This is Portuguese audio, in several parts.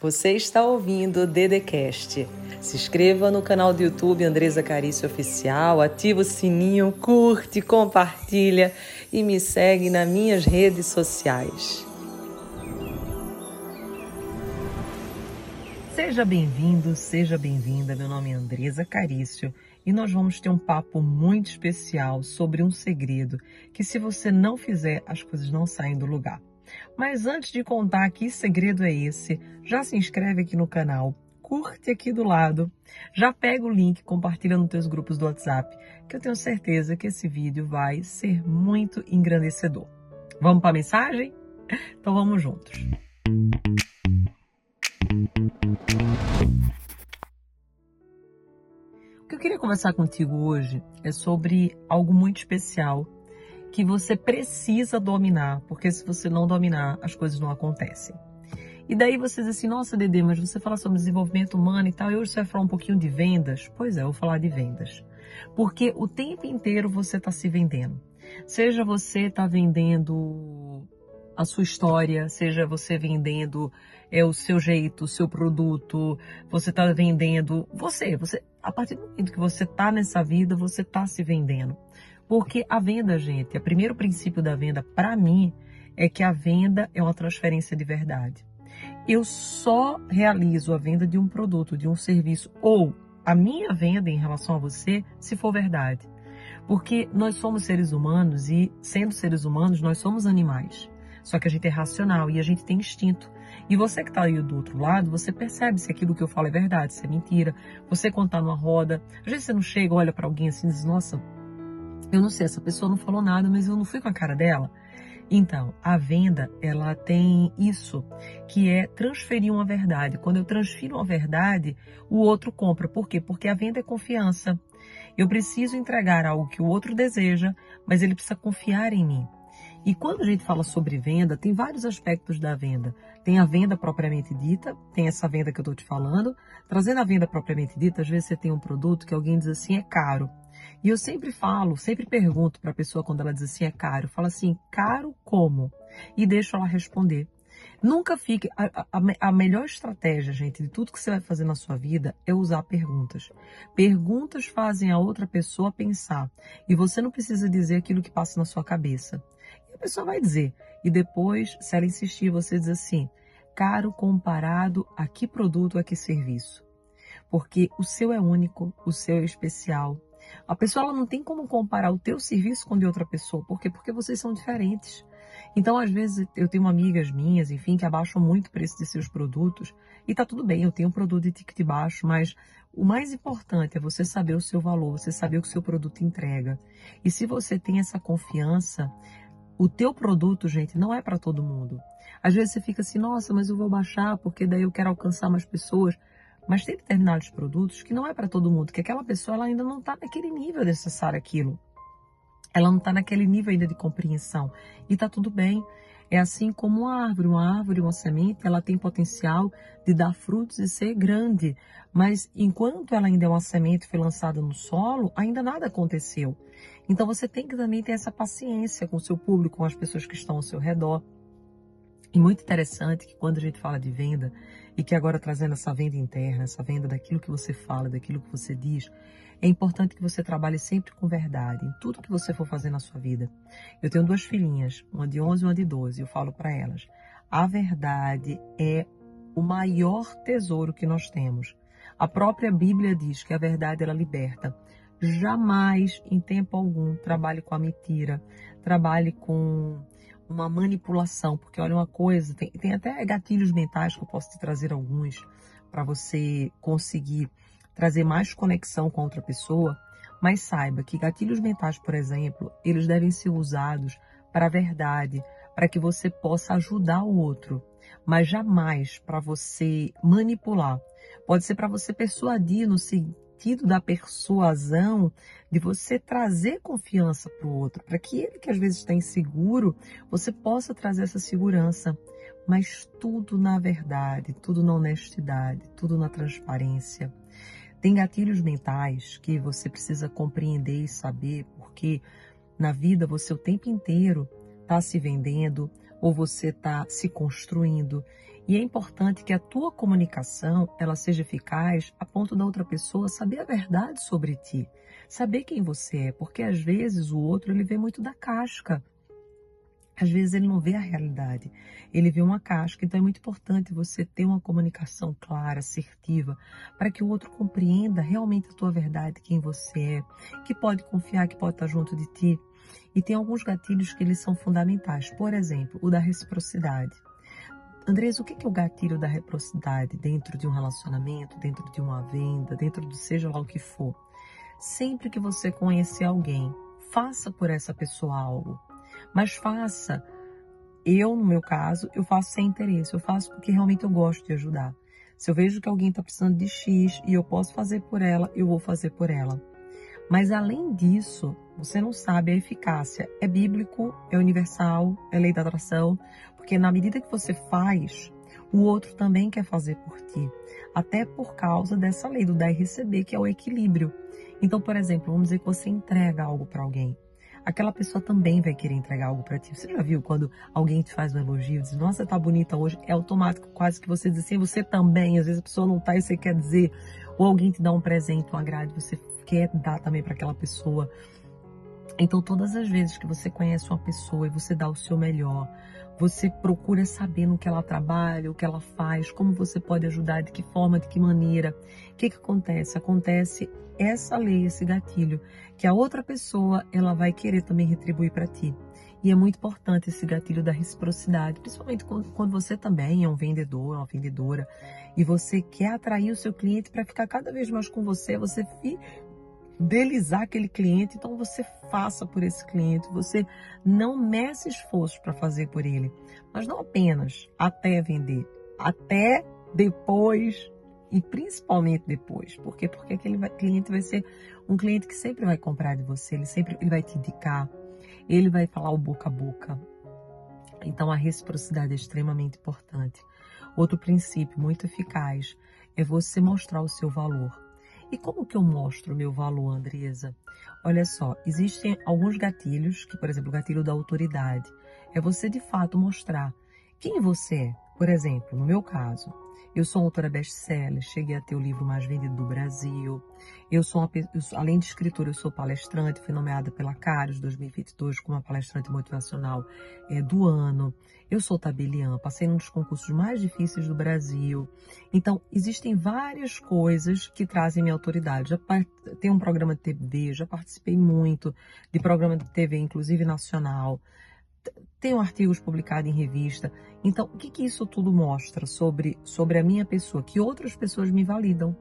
Você está ouvindo o Dedecast. Se inscreva no canal do YouTube Andresa Carício Oficial, ativa o sininho, curte, compartilha e me segue nas minhas redes sociais. Seja bem-vindo, seja bem-vinda. Meu nome é Andresa Carício e nós vamos ter um papo muito especial sobre um segredo que, se você não fizer, as coisas não saem do lugar. Mas antes de contar que segredo é esse, já se inscreve aqui no canal, curte aqui do lado, já pega o link, compartilha nos teus grupos do WhatsApp, que eu tenho certeza que esse vídeo vai ser muito engrandecedor. Vamos para a mensagem? Então vamos juntos. O que eu queria conversar contigo hoje é sobre algo muito especial que você precisa dominar, porque se você não dominar, as coisas não acontecem. E daí você diz assim, nossa, Dede, mas você fala sobre desenvolvimento humano e tal, e hoje você vai falar um pouquinho de vendas? Pois é, eu vou falar de vendas. Porque o tempo inteiro você está se vendendo. Seja você está vendendo a sua história, seja você vendendo é, o seu jeito, o seu produto, você está vendendo você, você. A partir do momento que você está nessa vida, você está se vendendo. Porque a venda, gente, o primeiro princípio da venda, para mim, é que a venda é uma transferência de verdade. Eu só realizo a venda de um produto, de um serviço, ou a minha venda em relação a você, se for verdade. Porque nós somos seres humanos e, sendo seres humanos, nós somos animais. Só que a gente é racional e a gente tem instinto. E você que está aí do outro lado, você percebe se aquilo que eu falo é verdade, se é mentira. Você contar numa roda, às vezes você não chega, olha para alguém assim e diz, nossa, eu não sei, essa pessoa não falou nada, mas eu não fui com a cara dela. Então, a venda, ela tem isso, que é transferir uma verdade. Quando eu transfiro uma verdade, o outro compra. Por quê? Porque a venda é confiança. Eu preciso entregar algo que o outro deseja, mas ele precisa confiar em mim. E quando a gente fala sobre venda, tem vários aspectos da venda. Tem a venda propriamente dita, tem essa venda que eu estou te falando. Trazendo a venda propriamente dita, às vezes você tem um produto que alguém diz assim, é caro. E eu sempre falo, sempre pergunto para a pessoa quando ela diz assim é caro, fala assim, caro como? E deixo ela responder. Nunca fique. A, a, a, melhor estratégia, gente, de tudo que você vai fazer na sua vida é usar perguntas. Perguntas fazem a outra pessoa pensar. E você não precisa dizer aquilo que passa na sua cabeça. E a pessoa vai dizer. E depois, se ela insistir, você diz assim: caro comparado a que produto, a que serviço. Porque o seu é único, o seu é especial, a pessoa ela não tem como comparar o teu serviço com o de outra pessoa. Por quê? Porque vocês são diferentes. Então, às vezes, eu tenho amigas minhas, enfim, que abaixam muito o preço de seus produtos. E tá tudo bem, eu tenho um produto de ticket baixo, mas o mais importante é você saber o seu valor, você saber o que o seu produto entrega. E se você tem essa confiança, o teu produto, gente, não é para todo mundo. Às vezes você fica assim, nossa, mas eu vou baixar porque daí eu quero alcançar mais pessoas. Mas tem determinados produtos que não é para todo mundo, que aquela pessoa ela ainda não está naquele nível necessário aquilo. Ela não está naquele nível ainda de compreensão. E está tudo bem. É assim como uma árvore. Uma árvore, uma semente, ela tem potencial de dar frutos e ser grande. Mas enquanto ela ainda é uma semente foi lançada no solo, ainda nada aconteceu. Então você tem que também ter essa paciência com o seu público, com as pessoas que estão ao seu redor. E muito interessante que quando a gente fala de venda, e que agora trazendo essa venda interna, essa venda daquilo que você fala, daquilo que você diz, é importante que você trabalhe sempre com verdade em tudo que você for fazer na sua vida. Eu tenho duas filhinhas, uma de 11 e uma de 12, e eu falo para elas: a verdade é o maior tesouro que nós temos. A própria Bíblia diz que a verdade ela liberta. Jamais, em tempo algum, trabalhe com a mentira, trabalhe com uma manipulação, porque olha uma coisa, tem, tem até gatilhos mentais que eu posso te trazer alguns para você conseguir trazer mais conexão com outra pessoa, mas saiba que gatilhos mentais, por exemplo, eles devem ser usados para a verdade, para que você possa ajudar o outro, mas jamais para você manipular. Pode ser para você persuadir no, sentido da persuasão, de você trazer confiança para o outro, para que ele que às vezes está inseguro, você possa trazer essa segurança. Mas tudo na verdade, tudo na honestidade, tudo na transparência. Tem gatilhos mentais que você precisa compreender e saber, porque na vida você o tempo inteiro está se vendendo ou você está se construindo. E é importante que a tua comunicação ela seja eficaz a ponto da outra pessoa saber a verdade sobre ti, saber quem você é, porque às vezes o outro ele vê muito da casca. Às vezes ele não vê a realidade, ele vê uma casca. Então é muito importante você ter uma comunicação clara, assertiva, para que o outro compreenda realmente a tua verdade, quem você é, que pode confiar, que pode estar junto de ti. E tem alguns gatilhos que eles são fundamentais. Por exemplo, o da reciprocidade. Andrés, o que é o gatilho da reciprocidade dentro de um relacionamento, dentro de uma venda, dentro de seja lá o que for? Sempre que você conhecer alguém, faça por essa pessoa algo. Mas faça. Eu, no meu caso, eu faço sem interesse. Eu faço porque realmente eu gosto de ajudar. Se eu vejo que alguém está precisando de X e eu posso fazer por ela, eu vou fazer por ela. Mas além disso, você não sabe a eficácia. É bíblico, é universal, é lei da atração, porque na medida que você faz, o outro também quer fazer por ti. Até por causa dessa lei do dar e receber, que é o equilíbrio. Então, por exemplo, vamos dizer que você entrega algo para alguém. Aquela pessoa também vai querer entregar algo para ti. Você já viu quando alguém te faz um elogio, diz, nossa, tá bonita hoje? É automático, quase que você diz assim, você também. Às vezes a pessoa não tá e você quer dizer. Ou alguém te dá um presente, um agrado, você quer dar também para aquela pessoa. Então, todas as vezes que você conhece uma pessoa e você dá o seu melhor, você procura saber no que ela trabalha, o que ela faz, como você pode ajudar, de que forma, de que maneira. O que, que acontece? Acontece essa lei, esse gatilho, que a outra pessoa ela vai querer também retribuir para ti. E é muito importante esse gatilho da reciprocidade, principalmente quando, quando você também é um vendedor, uma vendedora, e você quer atrair o seu cliente para ficar cada vez mais com você, você fidelizar aquele cliente, então você faça por esse cliente, você não meça esforços para fazer por ele, mas não apenas até vender, até depois e principalmente depois. Por quê? Porque aquele cliente vai ser um cliente que sempre vai comprar de você, ele sempre ele vai te indicar, ele vai falar o boca a boca. Então a reciprocidade é extremamente importante. Outro princípio muito eficaz é você mostrar o seu valor. E como que eu mostro meu valor, Andresa? Olha só, existem alguns gatilhos, que por exemplo, o gatilho da autoridade, é você de fato mostrar quem você é. Por exemplo, no meu caso, eu sou autora best-seller, cheguei a ter o livro mais vendido do Brasil. Eu sou, uma, eu sou além de escritora, eu sou palestrante, fui nomeada pela Caros 2022 como a palestrante motivacional é, do ano. Eu sou tabeliã, passei num dos concursos mais difíceis do Brasil. Então, existem várias coisas que trazem minha autoridade. Já tenho um programa de TV, já participei muito de programa de TV, inclusive nacional tenho artigos publicados em revista. Então, o que, que isso tudo mostra sobre, sobre a minha pessoa? Que outras pessoas me validam.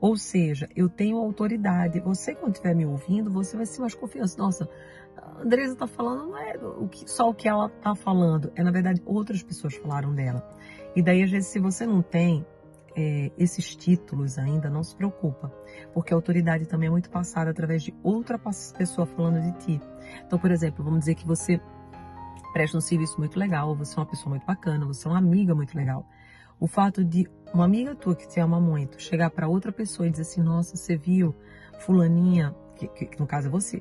Ou seja, eu tenho autoridade. Você, quando estiver me ouvindo, você vai ser mais confiança. Nossa, a Andresa está falando, não é o que, só o que ela está falando. É, na verdade, outras pessoas falaram dela. E daí, às vezes, se você não tem é, esses títulos ainda, não se preocupa. Porque a autoridade também é muito passada através de outra pessoa falando de ti. Então, por exemplo, vamos dizer que você presta um serviço muito legal, você é uma pessoa muito bacana, você é uma amiga muito legal. O fato de uma amiga tua que te ama muito chegar para outra pessoa e dizer assim: Nossa, você viu Fulaninha, que, que, que, no caso é você.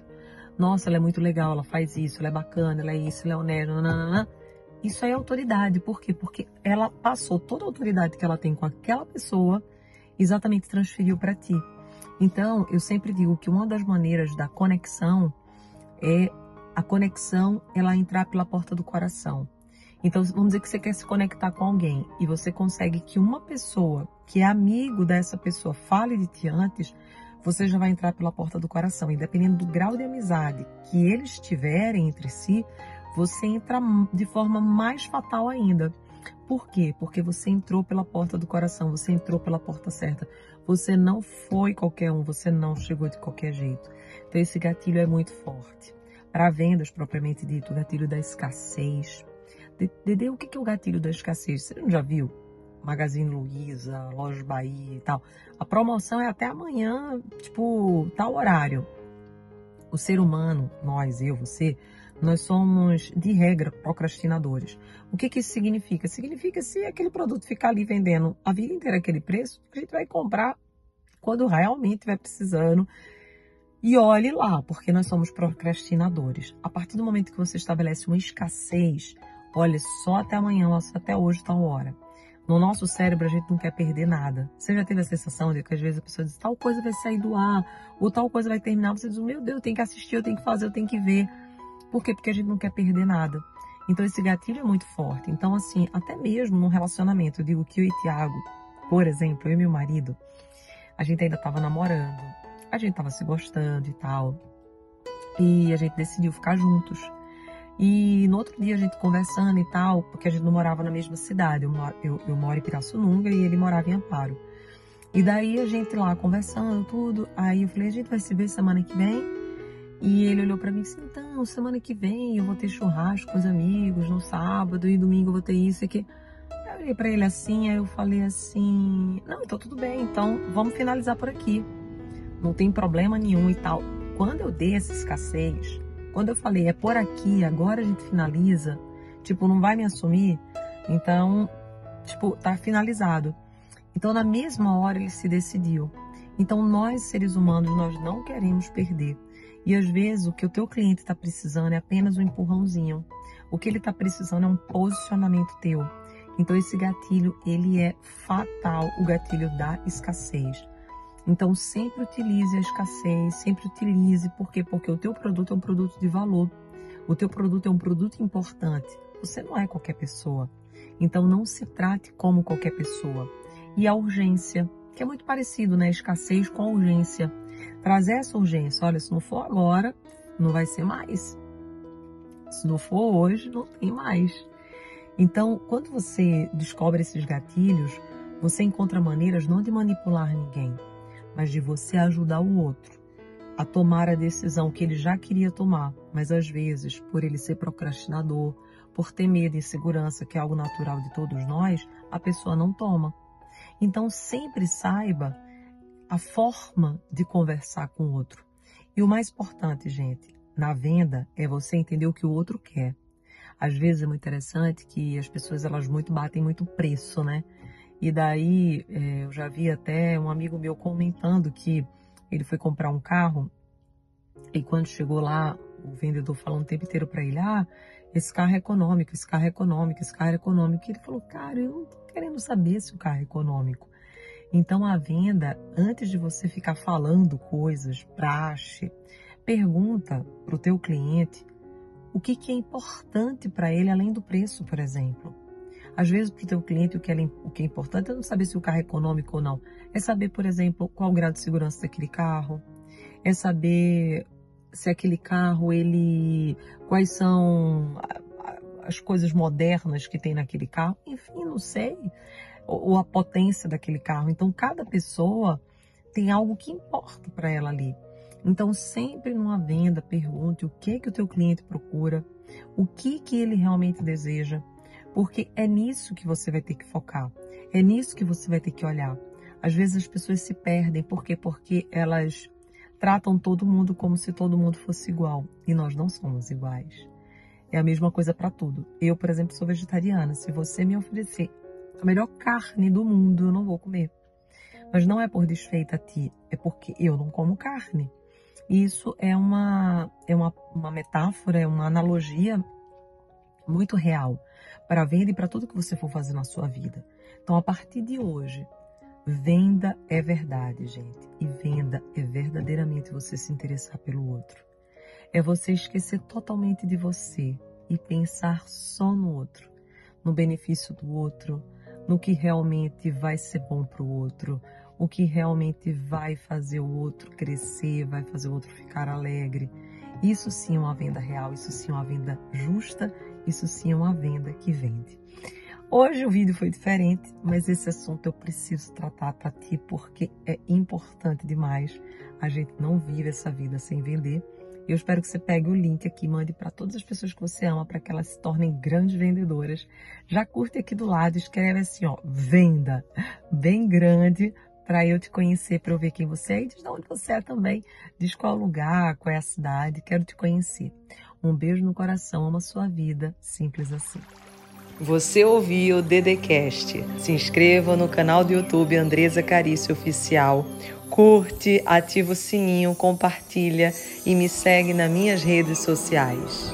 Nossa, ela é muito legal, ela faz isso, ela é bacana, ela é isso, ela é honesta, nananana. Isso aí é autoridade. Por quê? Porque ela passou toda a autoridade que ela tem com aquela pessoa, exatamente transferiu para ti. Então, eu sempre digo que uma das maneiras da conexão é a conexão ela entrar pela porta do coração. Então, vamos dizer que você quer se conectar com alguém e você consegue que uma pessoa que é amigo dessa pessoa fale de ti antes, você já vai entrar pela porta do coração. E dependendo do grau de amizade que eles tiverem entre si, você entra de forma mais fatal ainda. Por quê? Porque você entrou pela porta do coração, você entrou pela porta certa. Você não foi qualquer um, você não chegou de qualquer jeito. Então, esse gatilho é muito forte para vendas propriamente dito, o gatilho da escassez. Dede, o que é o gatilho da escassez? Você não já viu? Magazine Luiza, Lojas Bahia e tal. A promoção é até amanhã, tipo, tal horário. O ser humano, nós, eu, você, nós somos, de regra, procrastinadores. O que, que isso significa? Significa se aquele produto ficar ali vendendo a vida inteira aquele preço, a gente vai comprar quando realmente vai precisando e olhe lá, porque nós somos procrastinadores. A partir do momento que você estabelece uma escassez, olha só até amanhã, só até hoje, tal hora. No nosso cérebro, a gente não quer perder nada. Você já teve a sensação de que às vezes a pessoa diz tal coisa vai sair do ar, ou tal coisa vai terminar, você diz, meu Deus, eu tenho que assistir, eu tenho que fazer, eu tenho que ver. Por quê? Porque a gente não quer perder nada. Então esse gatilho é muito forte. Então, assim, até mesmo no relacionamento, eu digo que eu e Tiago, por exemplo, eu e meu marido, a gente ainda estava namorando, a gente estava se gostando e tal. E a gente decidiu ficar juntos. E no outro dia a gente conversando e tal, porque a gente não morava na mesma cidade. Eu moro, eu, eu moro em Pirassununga e ele morava em Amparo. E daí a gente lá conversando, tudo. Aí eu falei, a gente vai se ver semana que vem. E ele olhou para mim e disse, então, semana que vem eu vou ter churrasco com os amigos no sábado e domingo eu vou ter isso e que. Eu olhei para ele assim, aí eu falei assim, não, então tudo bem, então vamos finalizar por aqui. Não tem problema nenhum e tal. Quando eu dei essa escassez, quando eu falei, é por aqui, agora a gente finaliza, tipo, não vai me assumir, então, tipo, tá finalizado. Então, na mesma hora, ele se decidiu. Então, nós, seres humanos, nós não queremos perder. E às vezes, o que o teu cliente está precisando é apenas um empurrãozinho. O que ele está precisando é um posicionamento teu. Então, esse gatilho, ele é fatal, o gatilho da escassez. Então sempre utilize a escassez, sempre utilize, por quê? Porque o teu produto é um produto de valor. O teu produto é um produto importante. Você não é qualquer pessoa. Então não se trate como qualquer pessoa. E a urgência, que é muito parecido, né? Escassez com a urgência. Trazer essa urgência. Olha, se não for agora, não vai ser mais. Se não for hoje, não tem mais. Então, quando você descobre esses gatilhos, você encontra maneiras não de manipular ninguém, mas de você ajudar o outro a tomar a decisão que ele já queria tomar, mas às vezes, por ele ser procrastinador, por ter medo e insegurança, que é algo natural de todos nós, a pessoa não toma. Então, sempre saiba a forma de conversar com o outro. E o mais importante, gente, na venda é você entender o que o outro quer. Às vezes é muito interessante que as pessoas elas muito batem muito preço, né? E daí é, eu já vi até um amigo meu comentando que ele foi comprar um carro e quando chegou lá, o vendedor falou um tempo inteiro para ele: Ah, esse carro é econômico, esse carro é econômico, esse carro é econômico. E ele falou: Cara, eu não tô querendo saber se o carro é econômico. Então a venda, antes de você ficar falando coisas, praxe, pergunta para o teu cliente o que, que é importante para ele além do preço, por exemplo. Às vezes, para o teu cliente, o que, é, o que é importante é não saber se o carro é econômico ou não. É saber, por exemplo, qual o grau de segurança daquele carro. É saber se aquele carro, ele... Quais são as coisas modernas que tem naquele carro. Enfim, não sei. Ou, ou a potência daquele carro. Então, cada pessoa tem algo que importa para ela ali. Então, sempre numa venda, pergunte o que que o teu cliente procura, o que que ele realmente deseja porque é nisso que você vai ter que focar. É nisso que você vai ter que olhar. Às vezes as pessoas se perdem. Por quê? Porque elas tratam todo mundo como se todo mundo fosse igual. E nós não somos iguais. É a mesma coisa para tudo. Eu, por exemplo, sou vegetariana. Se você me oferecer a melhor carne do mundo, eu não vou comer. Mas não é por desfeita a ti, é porque eu não como carne. Isso é uma, é uma, uma metáfora, é uma analogia muito real para venda e para tudo que você for fazer na sua vida. Então, a partir de hoje, venda é verdade, gente. E venda é verdadeiramente você se interessar pelo outro. É você esquecer totalmente de você e pensar só no outro, no benefício do outro, no que realmente vai ser bom para o outro, o que realmente vai fazer o outro crescer, vai fazer o outro ficar alegre. Isso sim é uma venda real, isso sim é uma venda justa isso sim é uma venda que vende. Hoje o vídeo foi diferente, mas esse assunto eu preciso tratar para ti porque é importante demais. A gente não vive essa vida sem vender. Eu espero que você pegue o link aqui e mande para todas as pessoas que você ama para que elas se tornem grandes vendedoras. Já curte aqui do lado, escreve assim, ó, venda, bem grande, para eu te conhecer, para eu ver quem você é e diz de onde você é também, diz qual lugar, qual é a cidade, quero te conhecer. Um beijo no coração, ama sua vida, simples assim. Você ouviu o Dedecast. Se inscreva no canal do YouTube Andresa Carício Oficial. Curte, ativa o sininho, compartilha e me segue nas minhas redes sociais.